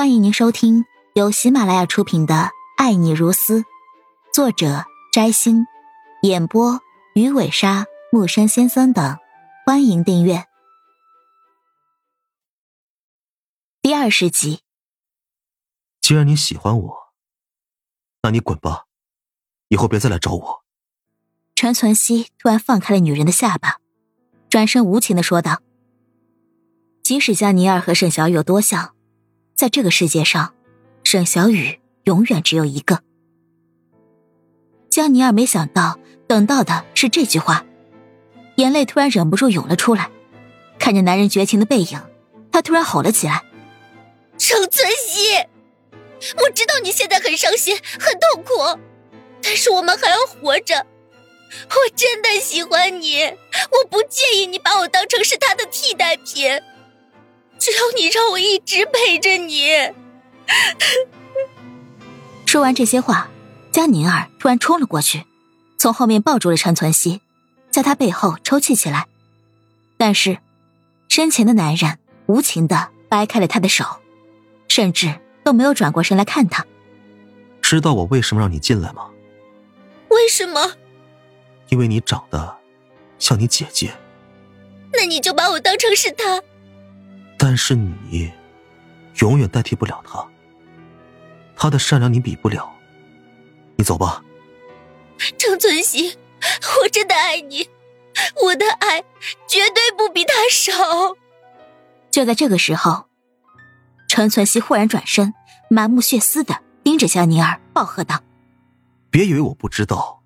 欢迎您收听由喜马拉雅出品的《爱你如斯》，作者摘星，演播鱼尾鲨、木山先生等。欢迎订阅第二十集。既然你喜欢我，那你滚吧，以后别再来找我。陈存希突然放开了女人的下巴，转身无情的说道：“即使江宁儿和沈小雨有多像。”在这个世界上，沈小雨永远只有一个。江宁儿没想到等到的是这句话，眼泪突然忍不住涌了出来。看着男人绝情的背影，她突然吼了起来：“程存希，我知道你现在很伤心、很痛苦，但是我们还要活着。我真的喜欢你，我不介意你把我当成是他的替代品。”只要你让我一直陪着你。说完这些话，江宁儿突然冲了过去，从后面抱住了陈存希，在他背后抽泣起来。但是，身前的男人无情的掰开了他的手，甚至都没有转过身来看他。知道我为什么让你进来吗？为什么？因为你长得像你姐姐。那你就把我当成是他。但是你，永远代替不了他。他的善良你比不了。你走吧，程存希，我真的爱你，我的爱绝对不比他少。就在这个时候，程存希忽然转身，满目血丝的盯着江宁儿，暴喝道：“别以为我不知道，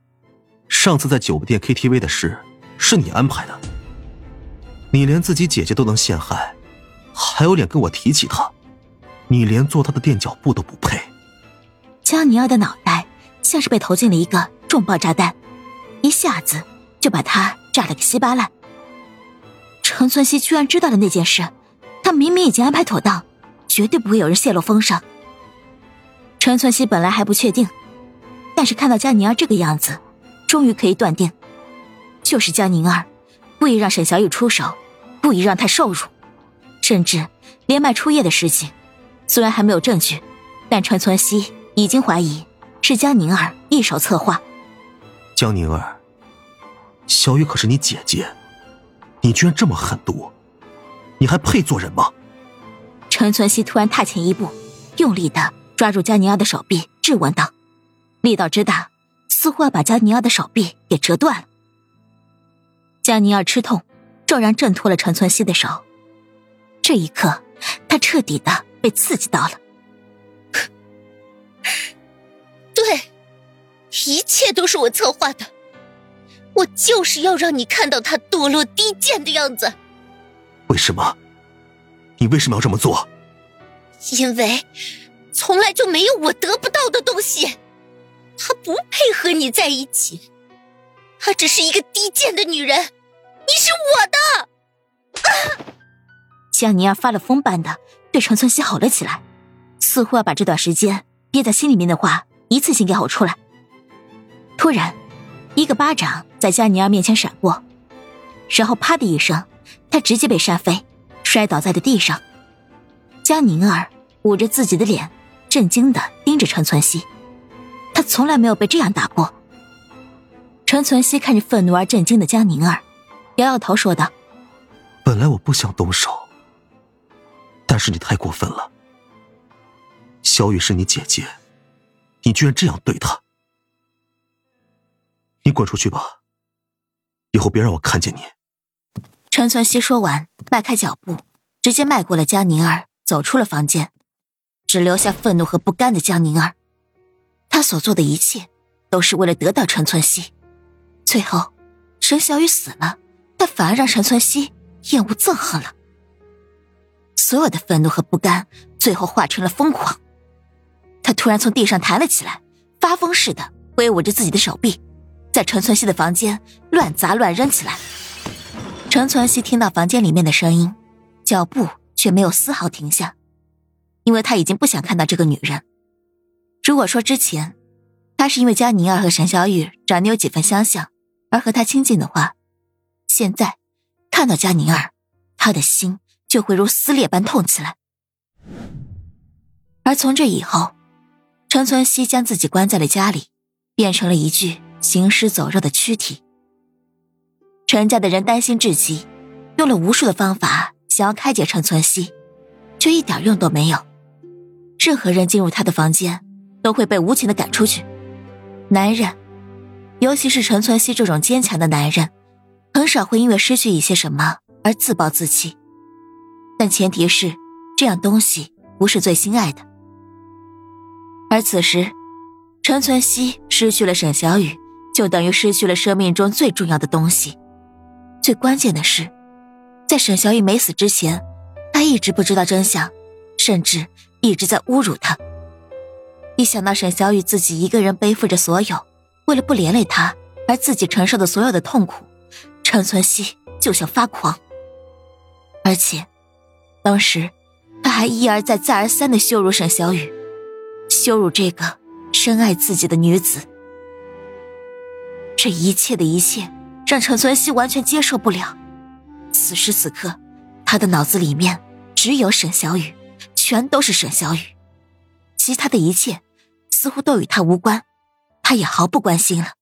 上次在酒店 KTV 的事是你安排的。你连自己姐姐都能陷害。”还有脸跟我提起他？你连做他的垫脚布都不配。江宁儿的脑袋像是被投进了一个重磅炸弹，一下子就把他炸了个稀巴烂。陈存希居然知道了那件事，他明明已经安排妥当，绝对不会有人泄露风声。陈存希本来还不确定，但是看到江宁儿这个样子，终于可以断定，就是江宁儿故意让沈小雨出手，故意让他受辱。甚至连卖初夜的事情，虽然还没有证据，但陈存希已经怀疑是江宁儿一手策划。江宁儿，小雨可是你姐姐，你居然这么狠毒，你还配做人吗？陈存希突然踏前一步，用力的抓住江宁儿的手臂，质问道，力道之大，似乎要把江宁儿的手臂给折断了。江宁儿吃痛，骤然挣脱了陈存希的手。这一刻，他彻底的被刺激到了。对，一切都是我策划的，我就是要让你看到他堕落低贱的样子。为什么？你为什么要这么做？因为从来就没有我得不到的东西。他不配和你在一起，她只是一个低贱的女人，你是我的。江宁儿发了疯般的对陈存希吼了起来，似乎要把这段时间憋在心里面的话一次性给吼出来。突然，一个巴掌在江宁儿面前闪过，然后啪的一声，他直接被扇飞，摔倒在了地上。江宁儿捂着自己的脸，震惊的盯着陈存希，他从来没有被这样打过。陈存希看着愤怒而震惊的江宁儿，摇摇头说道：“本来我不想动手。”但是你太过分了，小雨是你姐姐，你居然这样对她，你滚出去吧，以后别让我看见你。陈存希说完，迈开脚步，直接迈过了江宁儿，走出了房间，只留下愤怒和不甘的江宁儿。他所做的一切，都是为了得到陈存希，最后，陈小雨死了，但反而让陈存希厌恶憎恨了。所有的愤怒和不甘，最后化成了疯狂。他突然从地上弹了起来，发疯似的挥舞着自己的手臂，在陈存希的房间乱砸乱扔起来。陈存希听到房间里面的声音，脚步却没有丝毫停下，因为他已经不想看到这个女人。如果说之前，他是因为江宁儿和沈小雨长得有几分相像而和他亲近的话，现在看到江宁儿，他的心。就会如撕裂般痛起来。而从这以后，陈存希将自己关在了家里，变成了一具行尸走肉的躯体。陈家的人担心至极，用了无数的方法想要开解陈存希，却一点用都没有。任何人进入他的房间，都会被无情的赶出去。男人，尤其是陈存希这种坚强的男人，很少会因为失去一些什么而自暴自弃。但前提是，这样东西不是最心爱的。而此时，陈存希失去了沈小雨，就等于失去了生命中最重要的东西。最关键的是，在沈小雨没死之前，他一直不知道真相，甚至。一直在侮辱他。一想到沈小雨自己一个人背负着所有，为了不连累他而自己承受的所有的痛苦，陈存希就想发狂。而且，当时他还一而再、再而三的羞辱沈小雨，羞辱这个深爱自己的女子。这一切的一切，让陈存希完全接受不了。此时此刻，他的脑子里面只有沈小雨。全都是沈小雨，其他的一切似乎都与他无关，他也毫不关心了。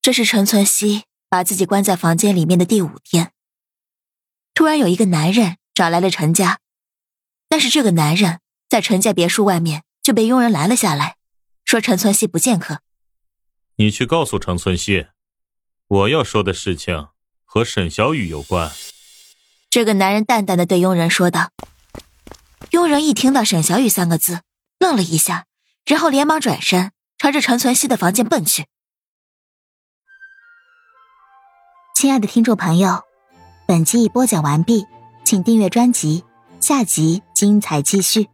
这是陈存希把自己关在房间里面的第五天。突然有一个男人找来了陈家，但是这个男人在陈家别墅外面就被佣人拦了下来，说陈存希不见客。你去告诉陈存希，我要说的事情和沈小雨有关。这个男人淡淡的对佣人说道。佣人一听到“沈小雨”三个字，愣了一下，然后连忙转身朝着陈存希的房间奔去。亲爱的听众朋友，本集已播讲完毕，请订阅专辑，下集精彩继续。